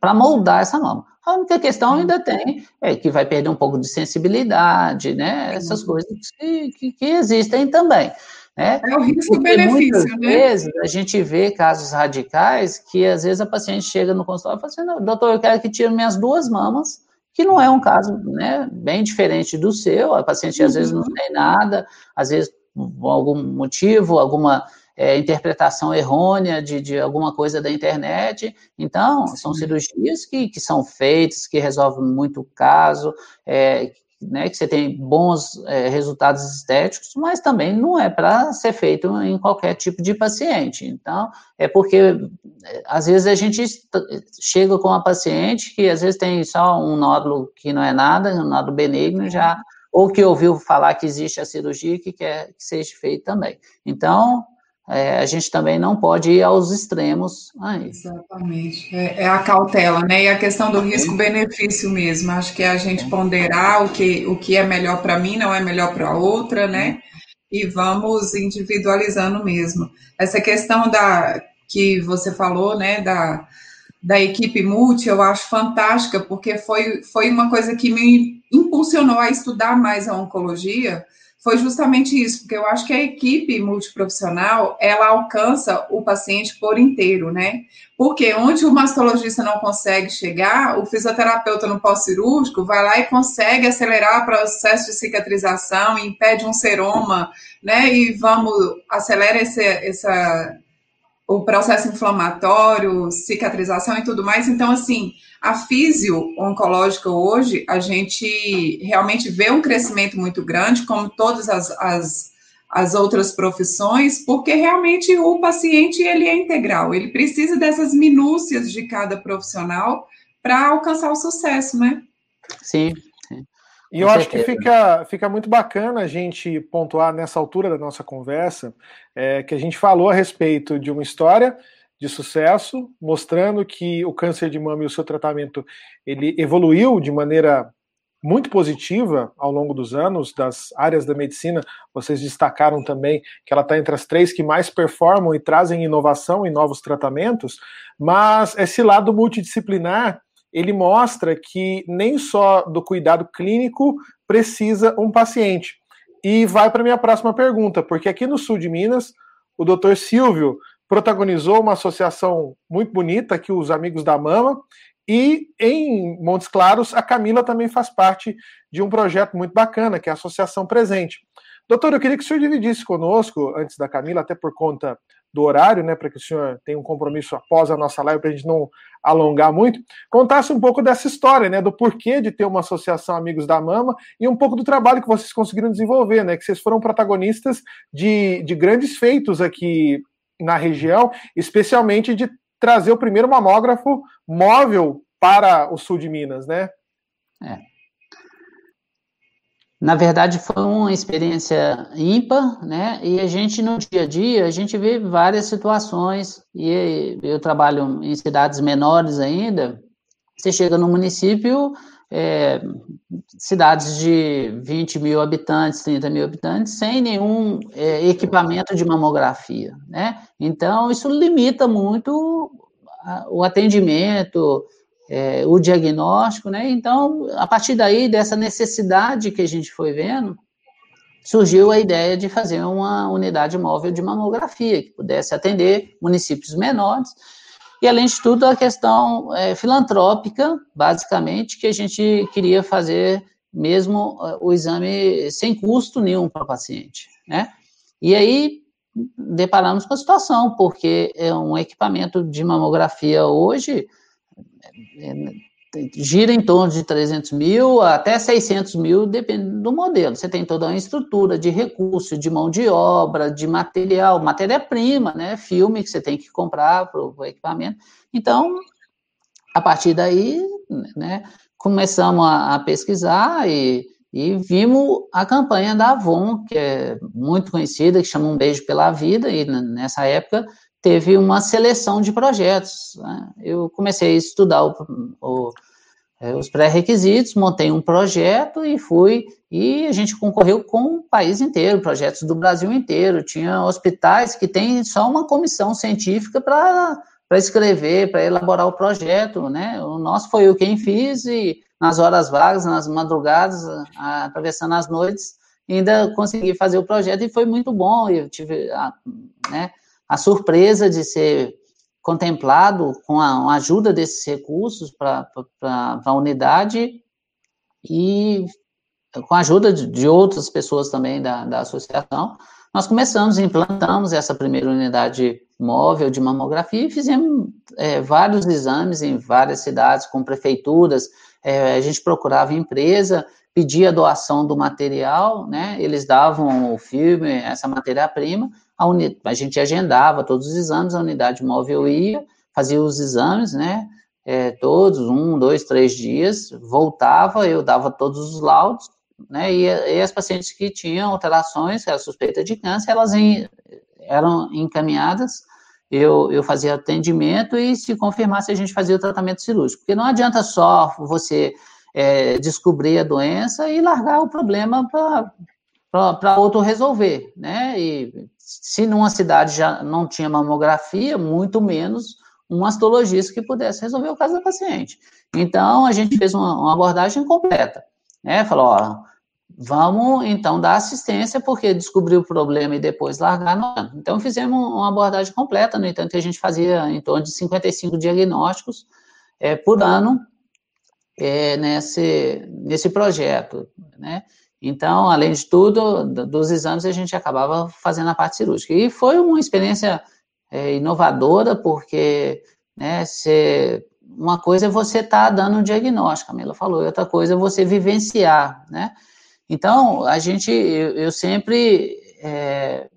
para moldar essa mama. A única questão ainda tem é que vai perder um pouco de sensibilidade, né? Essas coisas que, que, que existem também. Né? É o risco-benefício, né? vezes a gente vê casos radicais que às vezes a paciente chega no consultório e fala assim, doutor, eu quero que tire minhas duas mamas, que não é um caso né, bem diferente do seu, a paciente às vezes não uhum. tem nada, às vezes por algum motivo, alguma é, interpretação errônea de, de alguma coisa da internet. Então, são cirurgias que, que são feitas, que resolvem muito o caso, é, né, que você tem bons é, resultados estéticos, mas também não é para ser feito em qualquer tipo de paciente. Então, é porque é, às vezes a gente chega com uma paciente que às vezes tem só um nódulo que não é nada, um nódulo benigno, já ou que ouviu falar que existe a cirurgia que quer que seja feita também. Então, é, a gente também não pode ir aos extremos aí. Exatamente. É, é, a cautela, né? E a questão do risco-benefício mesmo. Acho que é a gente ponderar o que, o que é melhor para mim, não é melhor para outra, né? E vamos individualizando mesmo. Essa questão da que você falou, né, da, da equipe multi, eu acho fantástica, porque foi, foi uma coisa que me impulsionou a estudar mais a oncologia, foi justamente isso, porque eu acho que a equipe multiprofissional, ela alcança o paciente por inteiro, né? Porque onde o mastologista não consegue chegar, o fisioterapeuta no pós-cirúrgico vai lá e consegue acelerar o processo de cicatrização, impede um seroma, né? E vamos, acelera esse, essa, o processo inflamatório, cicatrização e tudo mais. Então, assim, a físio oncológica hoje, a gente realmente vê um crescimento muito grande, como todas as, as, as outras profissões, porque realmente o paciente ele é integral, ele precisa dessas minúcias de cada profissional para alcançar o sucesso, né? Sim, e eu acho que fica, fica muito bacana a gente pontuar nessa altura da nossa conversa é, que a gente falou a respeito de uma história de sucesso, mostrando que o câncer de mama e o seu tratamento ele evoluiu de maneira muito positiva ao longo dos anos das áreas da medicina. Vocês destacaram também que ela está entre as três que mais performam e trazem inovação e novos tratamentos, mas esse lado multidisciplinar ele mostra que nem só do cuidado clínico precisa um paciente. E vai para minha próxima pergunta, porque aqui no sul de Minas, o doutor Silvio protagonizou uma associação muito bonita, que os Amigos da Mama, e em Montes Claros, a Camila também faz parte de um projeto muito bacana, que é a Associação Presente. Doutor, eu queria que o senhor dividisse conosco, antes da Camila, até por conta do horário, né, para que o senhor tenha um compromisso após a nossa live, para a gente não alongar muito, contasse um pouco dessa história, né, do porquê de ter uma associação Amigos da Mama e um pouco do trabalho que vocês conseguiram desenvolver, né, que vocês foram protagonistas de, de grandes feitos aqui na região, especialmente de trazer o primeiro mamógrafo móvel para o sul de Minas, né? É. Na verdade, foi uma experiência ímpar, né? E a gente, no dia a dia, a gente vê várias situações, e eu trabalho em cidades menores ainda, você chega no município, é, cidades de 20 mil habitantes, 30 mil habitantes, sem nenhum é, equipamento de mamografia, né? Então, isso limita muito o atendimento, é, o diagnóstico, né? Então, a partir daí, dessa necessidade que a gente foi vendo, surgiu a ideia de fazer uma unidade móvel de mamografia, que pudesse atender municípios menores, e além de tudo, a questão é, filantrópica, basicamente, que a gente queria fazer mesmo é, o exame sem custo nenhum para o paciente, né? E aí, deparamos com a situação, porque é um equipamento de mamografia hoje gira em torno de 300 mil até 600 mil, dependendo do modelo. Você tem toda uma estrutura de recurso, de mão de obra, de material, matéria-prima, né? Filme que você tem que comprar para o equipamento. Então, a partir daí, né, começamos a, a pesquisar e, e, vimos a campanha da Avon, que é muito conhecida, que chama Um Beijo pela Vida, e nessa época teve uma seleção de projetos. Né? Eu comecei a estudar o, o, é, os pré-requisitos, montei um projeto e fui, e a gente concorreu com o país inteiro, projetos do Brasil inteiro. Tinha hospitais que têm só uma comissão científica para escrever, para elaborar o projeto, né? O nosso foi eu quem fiz e nas horas vagas, nas madrugadas, atravessando as noites, ainda consegui fazer o projeto e foi muito bom. Eu tive, né? A surpresa de ser contemplado com a, a ajuda desses recursos para a unidade e com a ajuda de, de outras pessoas também da, da associação, nós começamos, implantamos essa primeira unidade móvel de mamografia e fizemos é, vários exames em várias cidades, com prefeituras, é, a gente procurava empresa, pedia doação do material, né, eles davam o filme, essa matéria-prima, a, uni, a gente agendava todos os exames, a unidade móvel ia, fazia os exames, né? É, todos, um, dois, três dias, voltava, eu dava todos os laudos, né? E, e as pacientes que tinham alterações, a suspeita de câncer, elas em, eram encaminhadas, eu, eu fazia atendimento e se confirmasse a gente fazia o tratamento cirúrgico. Porque não adianta só você é, descobrir a doença e largar o problema para outro resolver, né? E se numa cidade já não tinha mamografia, muito menos um mastologista que pudesse resolver o caso da paciente. Então, a gente fez uma, uma abordagem completa, né? Falou, ó, vamos então dar assistência, porque descobrir o problema e depois largar, não. Então, fizemos uma abordagem completa, no entanto, a gente fazia em torno de 55 diagnósticos é, por ano é, nesse, nesse projeto, né? Então, além de tudo, dos exames, a gente acabava fazendo a parte cirúrgica. E foi uma experiência é, inovadora, porque né, cê, uma coisa é você estar tá dando um diagnóstico, a falou, e outra coisa é você vivenciar, né? Então, a gente, eu, eu sempre é,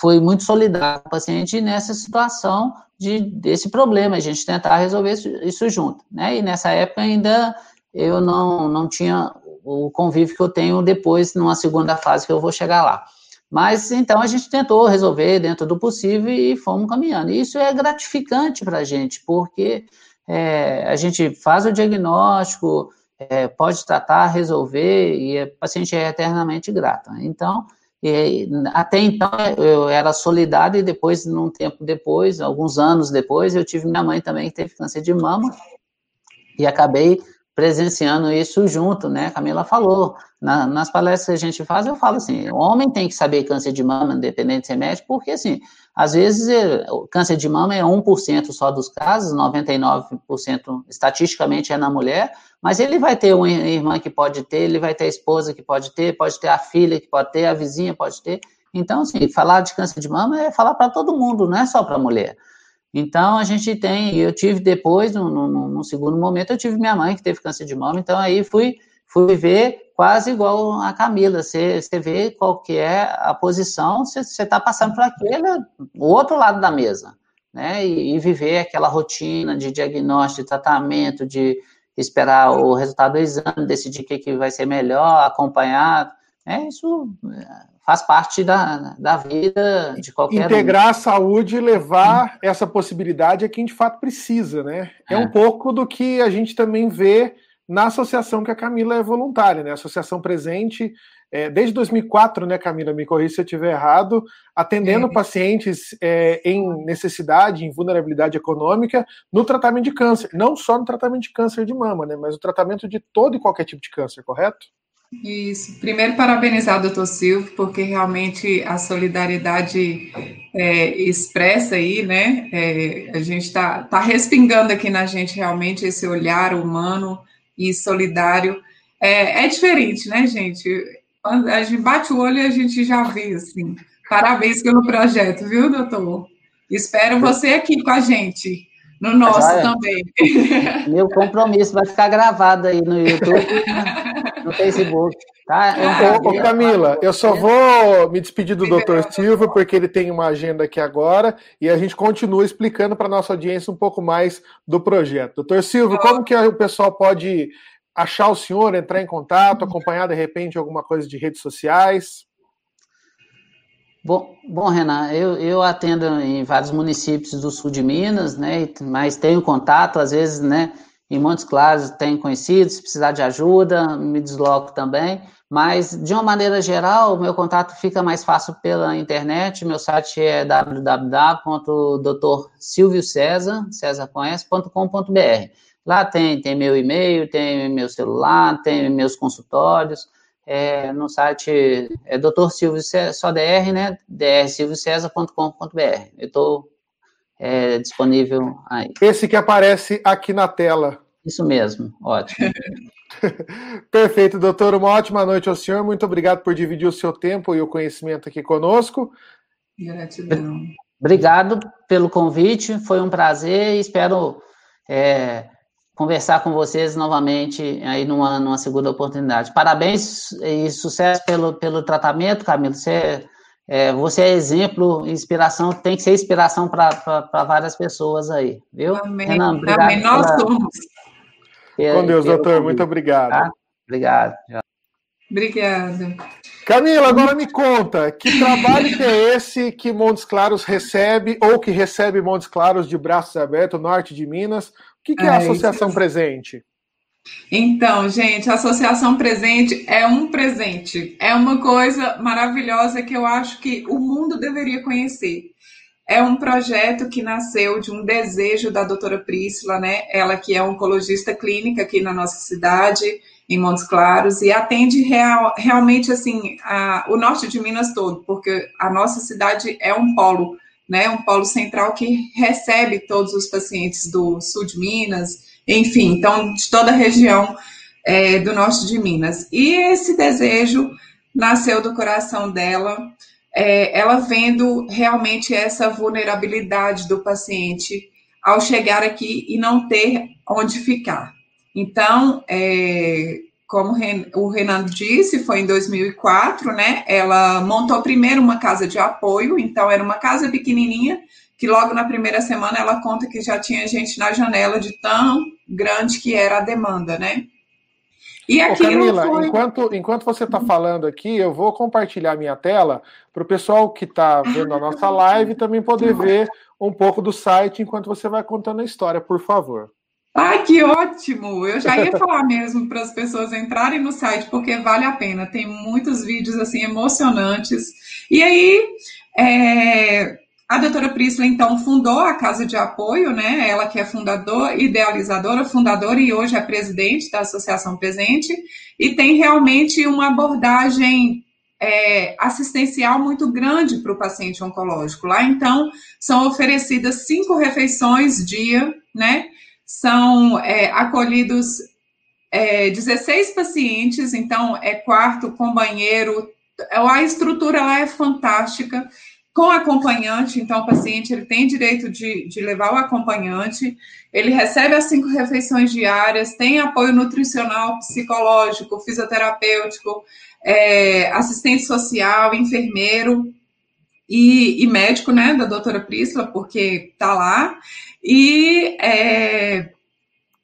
foi muito solidário com o paciente nessa situação de, desse problema, a gente tentar resolver isso, isso junto, né? E nessa época ainda eu não, não tinha o convívio que eu tenho depois, numa segunda fase que eu vou chegar lá. Mas então a gente tentou resolver dentro do possível e fomos caminhando. E isso é gratificante para a gente, porque é, a gente faz o diagnóstico, é, pode tratar, resolver, e a paciente é eternamente grata. Então, até então eu era solidário e depois, num tempo depois, alguns anos depois, eu tive minha mãe também que teve câncer de mama e acabei presenciando isso junto, né? Camila falou. Na, nas palestras que a gente faz, eu falo assim: o homem tem que saber câncer de mama, independente de ser médico, porque, assim, às vezes é, o câncer de mama é 1% só dos casos, 99% estatisticamente é na mulher, mas ele vai ter uma irmã que pode ter, ele vai ter a esposa que pode ter, pode ter a filha que pode ter, a vizinha pode ter. Então, assim, falar de câncer de mama é falar para todo mundo, não é só para a mulher. Então, a gente tem, eu tive depois, no, no, no, segundo momento, eu tive minha mãe que teve câncer de mama, então aí fui, fui ver quase igual a Camila, você, vê qual que é a posição, você está passando por aquele, outro lado da mesa, né, e, e, viver aquela rotina de diagnóstico, de tratamento, de esperar o resultado do exame, decidir o que, que vai ser melhor, acompanhar. É, isso faz parte da, da vida de qualquer Integrar um. a saúde e levar essa possibilidade a quem de fato precisa, né? É. é um pouco do que a gente também vê na associação que a Camila é voluntária, né? Associação presente é, desde 2004, né, Camila, me corrija se eu estiver errado, atendendo é. pacientes é, em necessidade, em vulnerabilidade econômica, no tratamento de câncer. Não só no tratamento de câncer de mama, né, mas no tratamento de todo e qualquer tipo de câncer, correto? Isso. Primeiro, parabenizar o doutor Silvio, porque realmente a solidariedade é, expressa aí, né? É, a gente está tá respingando aqui na gente realmente esse olhar humano e solidário. É, é diferente, né, gente? A gente bate o olho e a gente já vê, assim. Parabéns pelo projeto, viu, doutor? Espero você aqui com a gente, no nosso é. também. Meu compromisso vai ficar gravado aí no YouTube, *laughs* no Facebook. Tá? É ô, ô, Camila, eu só vou me despedir do doutor Silva, porque ele tem uma agenda aqui agora, e a gente continua explicando para a nossa audiência um pouco mais do projeto. Doutor Silva, como que o pessoal pode achar o senhor, entrar em contato, acompanhar de repente alguma coisa de redes sociais? Bom, bom Renan, eu, eu atendo em vários municípios do sul de Minas, né, mas tenho contato, às vezes, né, em Montes Claros tenho conhecidos, se precisar de ajuda, me desloco também, mas de uma maneira geral, meu contato fica mais fácil pela internet, meu site é www.drsilviocesar.com.br. Lá tem, tem meu e-mail, tem meu celular, tem meus consultórios. É, no site é Dr. Silvio César, só DR, né? drsilviocesar.com.br. Eu estou é, disponível aí. Esse que aparece aqui na tela. Isso mesmo, ótimo. *laughs* Perfeito, doutor. Uma ótima noite ao senhor. Muito obrigado por dividir o seu tempo e o conhecimento aqui conosco. Gratidão. Obrigado pelo convite, foi um prazer e espero é, conversar com vocês novamente aí numa, numa segunda oportunidade. Parabéns e sucesso pelo, pelo tratamento, Camilo. Você, é, você é exemplo, inspiração, tem que ser inspiração para várias pessoas aí, viu? Amém. Renan, obrigado Amém. Nós pela, somos. Com Deus, doutor. Muito obrigado. Tá? Obrigado. Obrigada. Camila, agora me conta, que trabalho que é esse que Montes Claros recebe, ou que recebe Montes Claros de braços abertos, norte de Minas, que, que é, é a Associação Presente? Então, gente, a Associação Presente é um presente, é uma coisa maravilhosa que eu acho que o mundo deveria conhecer. É um projeto que nasceu de um desejo da doutora Priscila, né? Ela que é oncologista clínica aqui na nossa cidade, em Montes Claros, e atende real, realmente assim a, o norte de Minas todo, porque a nossa cidade é um polo né, um polo central que recebe todos os pacientes do sul de Minas, enfim, então de toda a região é, do norte de Minas. E esse desejo nasceu do coração dela, é, ela vendo realmente essa vulnerabilidade do paciente ao chegar aqui e não ter onde ficar. Então, é, como o Renan disse, foi em 2004, né? Ela montou primeiro uma casa de apoio, então era uma casa pequenininha, que logo na primeira semana ela conta que já tinha gente na janela de tão grande que era a demanda, né? E aquilo Ô Camila, foi... enquanto, enquanto você está falando aqui, eu vou compartilhar minha tela para o pessoal que está vendo a nossa live também poder ver um pouco do site enquanto você vai contando a história, por favor. Ai, que ótimo! Eu já ia *laughs* falar mesmo para as pessoas entrarem no site, porque vale a pena. Tem muitos vídeos assim emocionantes. E aí, é, a doutora Priscila, então, fundou a Casa de Apoio, né? Ela que é fundadora, idealizadora, fundadora e hoje é presidente da Associação Presente, e tem realmente uma abordagem é, assistencial muito grande para o paciente oncológico. Lá, então, são oferecidas cinco refeições dia, né? são é, acolhidos é, 16 pacientes, então é quarto com banheiro, a estrutura lá é fantástica, com acompanhante, então o paciente ele tem direito de, de levar o acompanhante, ele recebe as cinco refeições diárias, tem apoio nutricional, psicológico, fisioterapêutico, é, assistente social, enfermeiro, e, e, médico, né, da doutora Priscila, porque tá lá, e é,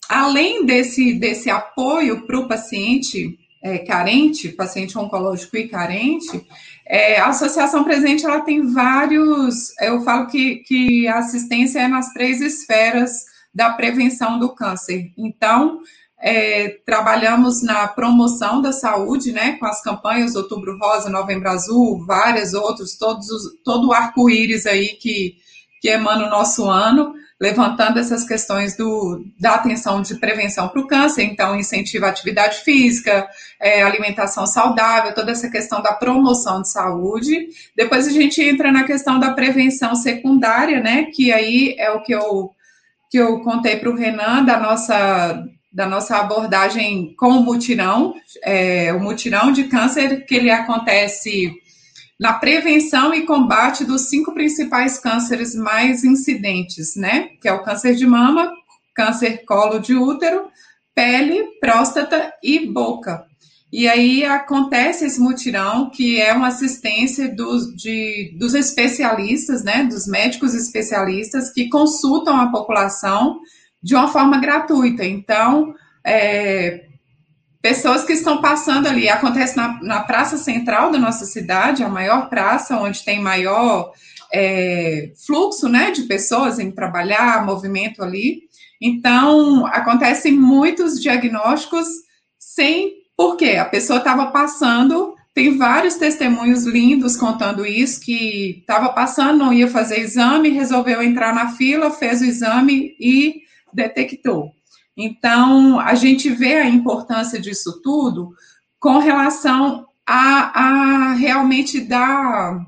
além desse, desse apoio para o paciente é, carente, paciente oncológico e carente, é, a Associação Presente ela tem vários. Eu falo que, que a assistência é nas três esferas da prevenção do câncer. Então, é, trabalhamos na promoção da saúde, né, com as campanhas Outubro Rosa, Novembro Azul, várias os, todo o arco-íris aí que, que emana o nosso ano levantando essas questões do, da atenção de prevenção para o câncer, então incentiva a atividade física, é, alimentação saudável, toda essa questão da promoção de saúde. Depois a gente entra na questão da prevenção secundária, né? Que aí é o que eu, que eu contei para o Renan da nossa da nossa abordagem com o mutirão, é, o mutirão de câncer que ele acontece na prevenção e combate dos cinco principais cânceres mais incidentes, né? Que é o câncer de mama, câncer colo de útero, pele, próstata e boca. E aí acontece esse mutirão, que é uma assistência dos, de, dos especialistas, né, dos médicos especialistas que consultam a população de uma forma gratuita. Então, é, pessoas que estão passando ali. Acontece na, na praça central da nossa cidade, a maior praça, onde tem maior é, fluxo né, de pessoas em trabalhar, movimento ali. Então, acontecem muitos diagnósticos sem porquê. A pessoa estava passando, tem vários testemunhos lindos contando isso, que estava passando, não ia fazer exame, resolveu entrar na fila, fez o exame e detectou. Então, a gente vê a importância disso tudo com relação a, a realmente dar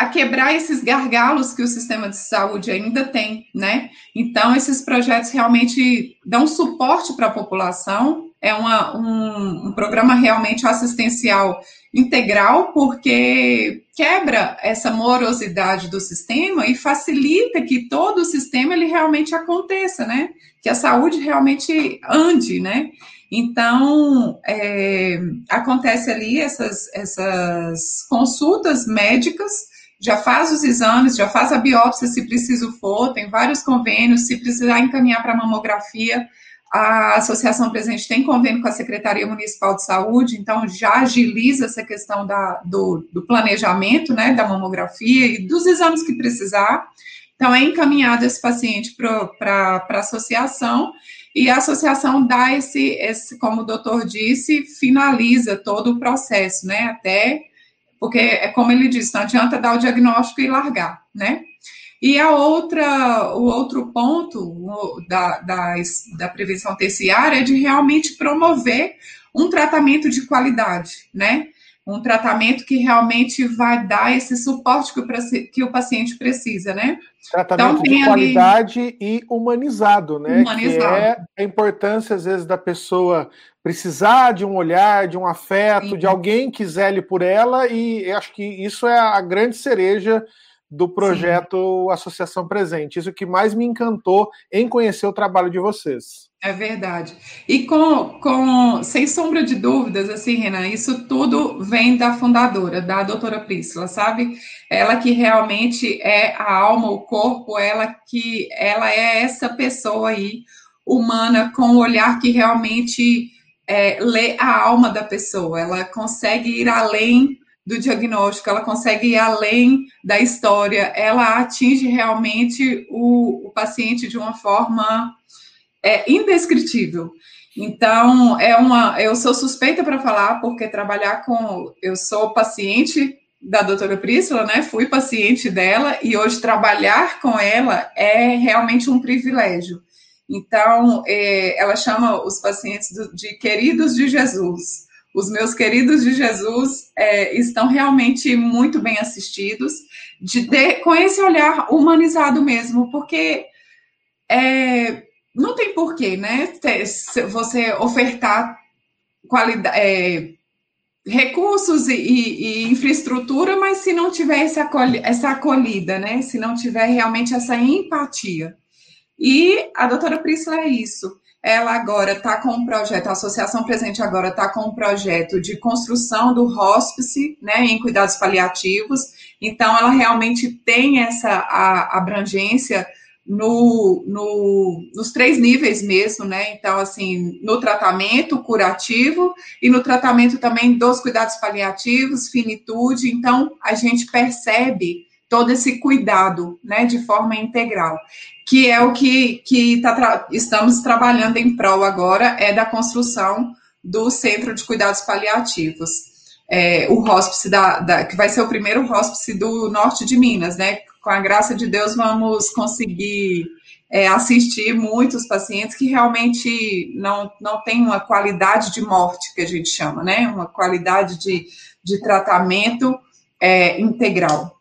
a quebrar esses gargalos que o sistema de saúde ainda tem, né? Então, esses projetos realmente dão suporte para a população, é uma, um, um, programa realmente assistencial integral, porque quebra essa morosidade do sistema e facilita que todo o sistema ele realmente aconteça, né? que a saúde realmente ande, né? Então, é, acontece ali essas, essas consultas médicas, já faz os exames, já faz a biópsia se preciso for, tem vários convênios, se precisar encaminhar para mamografia, a Associação Presente tem convênio com a Secretaria Municipal de Saúde, então já agiliza essa questão da, do, do planejamento, né, da mamografia e dos exames que precisar. Então, é encaminhado esse paciente para a associação e a associação dá esse, esse, como o doutor disse, finaliza todo o processo, né? Até, porque é como ele disse, não adianta dar o diagnóstico e largar, né? E a outra, o outro ponto da, da, da prevenção terciária é de realmente promover um tratamento de qualidade, né? um tratamento que realmente vai dar esse suporte que o, que o paciente precisa, né? Tratamento então, de qualidade ali... e humanizado, né? Humanizado. Que é a importância, às vezes, da pessoa precisar de um olhar, de um afeto, Sim. de alguém que zele por ela, e acho que isso é a grande cereja do projeto Sim. Associação Presente. Isso que mais me encantou em conhecer o trabalho de vocês. É verdade. E com, com, sem sombra de dúvidas, assim, Renan, isso tudo vem da fundadora, da doutora Priscila, sabe? Ela que realmente é a alma, o corpo, ela que ela é essa pessoa aí, humana, com o um olhar que realmente é, lê a alma da pessoa. Ela consegue ir além do diagnóstico, ela consegue ir além da história, ela atinge realmente o, o paciente de uma forma é indescritível. Então, é uma, eu sou suspeita para falar, porque trabalhar com. Eu sou paciente da doutora Priscila, né? Fui paciente dela e hoje trabalhar com ela é realmente um privilégio. Então, é, ela chama os pacientes do, de queridos de Jesus. Os meus queridos de Jesus é, estão realmente muito bem assistidos, de, com esse olhar humanizado mesmo, porque é, não tem porquê, né? Você ofertar qualidade, é, recursos e, e, e, infraestrutura, mas se não tiver essa, acolhida, essa acolhida, né? Se não tiver realmente essa empatia. E a doutora Priscila é isso. Ela agora está com um projeto, a Associação Presente agora está com um projeto de construção do hospice, né, em cuidados paliativos. Então, ela realmente tem essa abrangência no, no, nos três níveis mesmo, né? Então, assim, no tratamento curativo e no tratamento também dos cuidados paliativos, finitude. Então, a gente percebe todo esse cuidado, né, de forma integral, que é o que, que tá tra estamos trabalhando em prol agora, é da construção do Centro de Cuidados Paliativos. É, o hospice da, da, que vai ser o primeiro hospice do norte de Minas, né? Com a graça de Deus, vamos conseguir é, assistir muitos pacientes que realmente não, não têm uma qualidade de morte, que a gente chama, né? Uma qualidade de, de tratamento é, integral.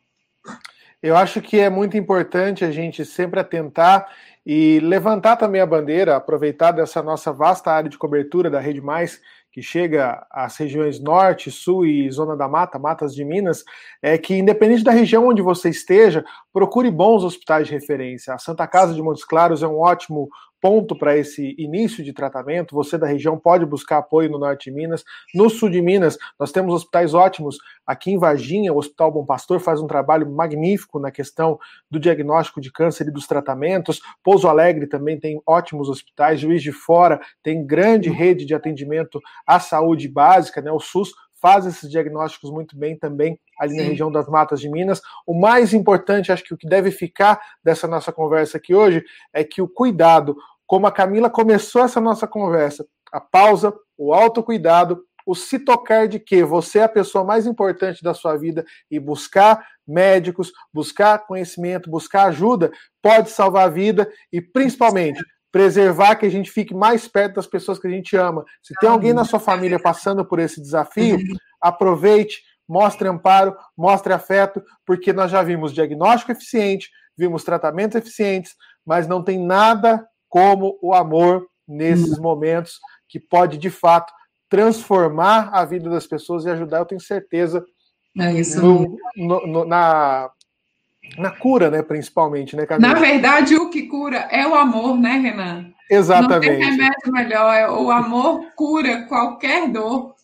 Eu acho que é muito importante a gente sempre atentar e levantar também a bandeira, aproveitar dessa nossa vasta área de cobertura da Rede Mais, que chega às regiões norte, sul e zona da mata, matas de Minas, é que independente da região onde você esteja, procure bons hospitais de referência. A Santa Casa de Montes Claros é um ótimo ponto para esse início de tratamento. Você da região pode buscar apoio no norte de Minas. No sul de Minas, nós temos hospitais ótimos. Aqui em Varginha, o Hospital Bom Pastor faz um trabalho magnífico na questão do diagnóstico de câncer e dos tratamentos. Pouso Alegre também tem ótimos hospitais. Juiz de Fora tem grande rede de atendimento à saúde básica, né? O SUS faz esses diagnósticos muito bem também ali Sim. na região das matas de Minas. O mais importante, acho que o que deve ficar dessa nossa conversa aqui hoje é que o cuidado, como a Camila começou essa nossa conversa, a pausa, o autocuidado, o se tocar de que você é a pessoa mais importante da sua vida e buscar médicos, buscar conhecimento, buscar ajuda, pode salvar a vida e principalmente preservar que a gente fique mais perto das pessoas que a gente ama. Se tem alguém na sua família passando por esse desafio, aproveite, mostre amparo, mostre afeto, porque nós já vimos diagnóstico eficiente, vimos tratamentos eficientes, mas não tem nada como o amor nesses hum. momentos que pode de fato transformar a vida das pessoas e ajudar, eu tenho certeza, é no, no, no, na na cura, né, principalmente, né, Camila? Na verdade, o que cura é o amor, né, Renan? Exatamente. Não tem remédio melhor, é o amor cura qualquer dor.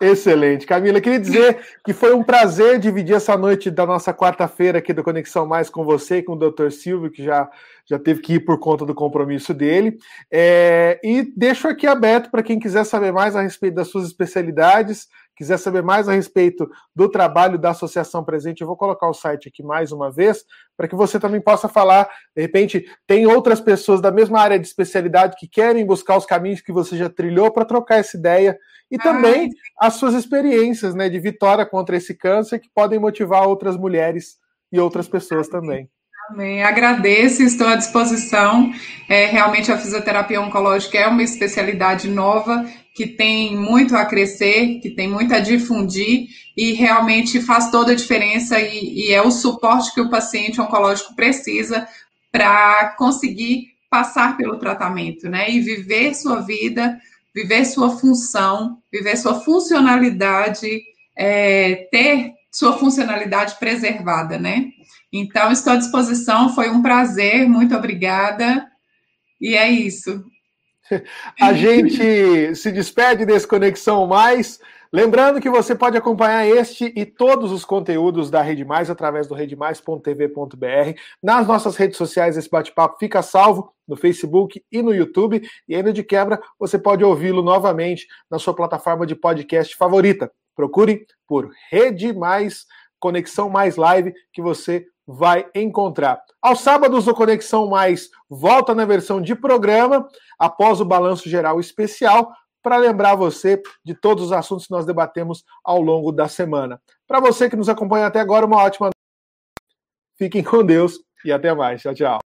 Excelente. Camila, queria dizer que foi um prazer dividir essa noite da nossa quarta-feira aqui do Conexão Mais com você e com o Dr. Silvio, que já, já teve que ir por conta do compromisso dele. É, e deixo aqui aberto para quem quiser saber mais a respeito das suas especialidades, quiser saber mais a respeito do trabalho da Associação Presente, eu vou colocar o site aqui mais uma vez, para que você também possa falar. De repente, tem outras pessoas da mesma área de especialidade que querem buscar os caminhos que você já trilhou para trocar essa ideia e também as suas experiências né, de vitória contra esse câncer que podem motivar outras mulheres e outras pessoas também. Amém. Agradeço, estou à disposição. É, realmente a fisioterapia oncológica é uma especialidade nova que tem muito a crescer, que tem muito a difundir e realmente faz toda a diferença e, e é o suporte que o paciente oncológico precisa para conseguir passar pelo tratamento, né? E viver sua vida, viver sua função, viver sua funcionalidade, é, ter sua funcionalidade preservada, né? Então, estou à disposição, foi um prazer, muito obrigada. E é isso. A gente se despede desse Conexão Mais. Lembrando que você pode acompanhar este e todos os conteúdos da Rede Mais através do redemais.tv.br. Nas nossas redes sociais, esse bate-papo fica salvo no Facebook e no YouTube. E ainda de quebra, você pode ouvi-lo novamente na sua plataforma de podcast favorita. Procure por Rede Mais, Conexão Mais Live, que você vai encontrar. Aos sábados, o Conexão Mais volta na versão de programa, após o balanço geral especial, para lembrar você de todos os assuntos que nós debatemos ao longo da semana. Para você que nos acompanha até agora, uma ótima noite. Fiquem com Deus e até mais. Tchau, tchau.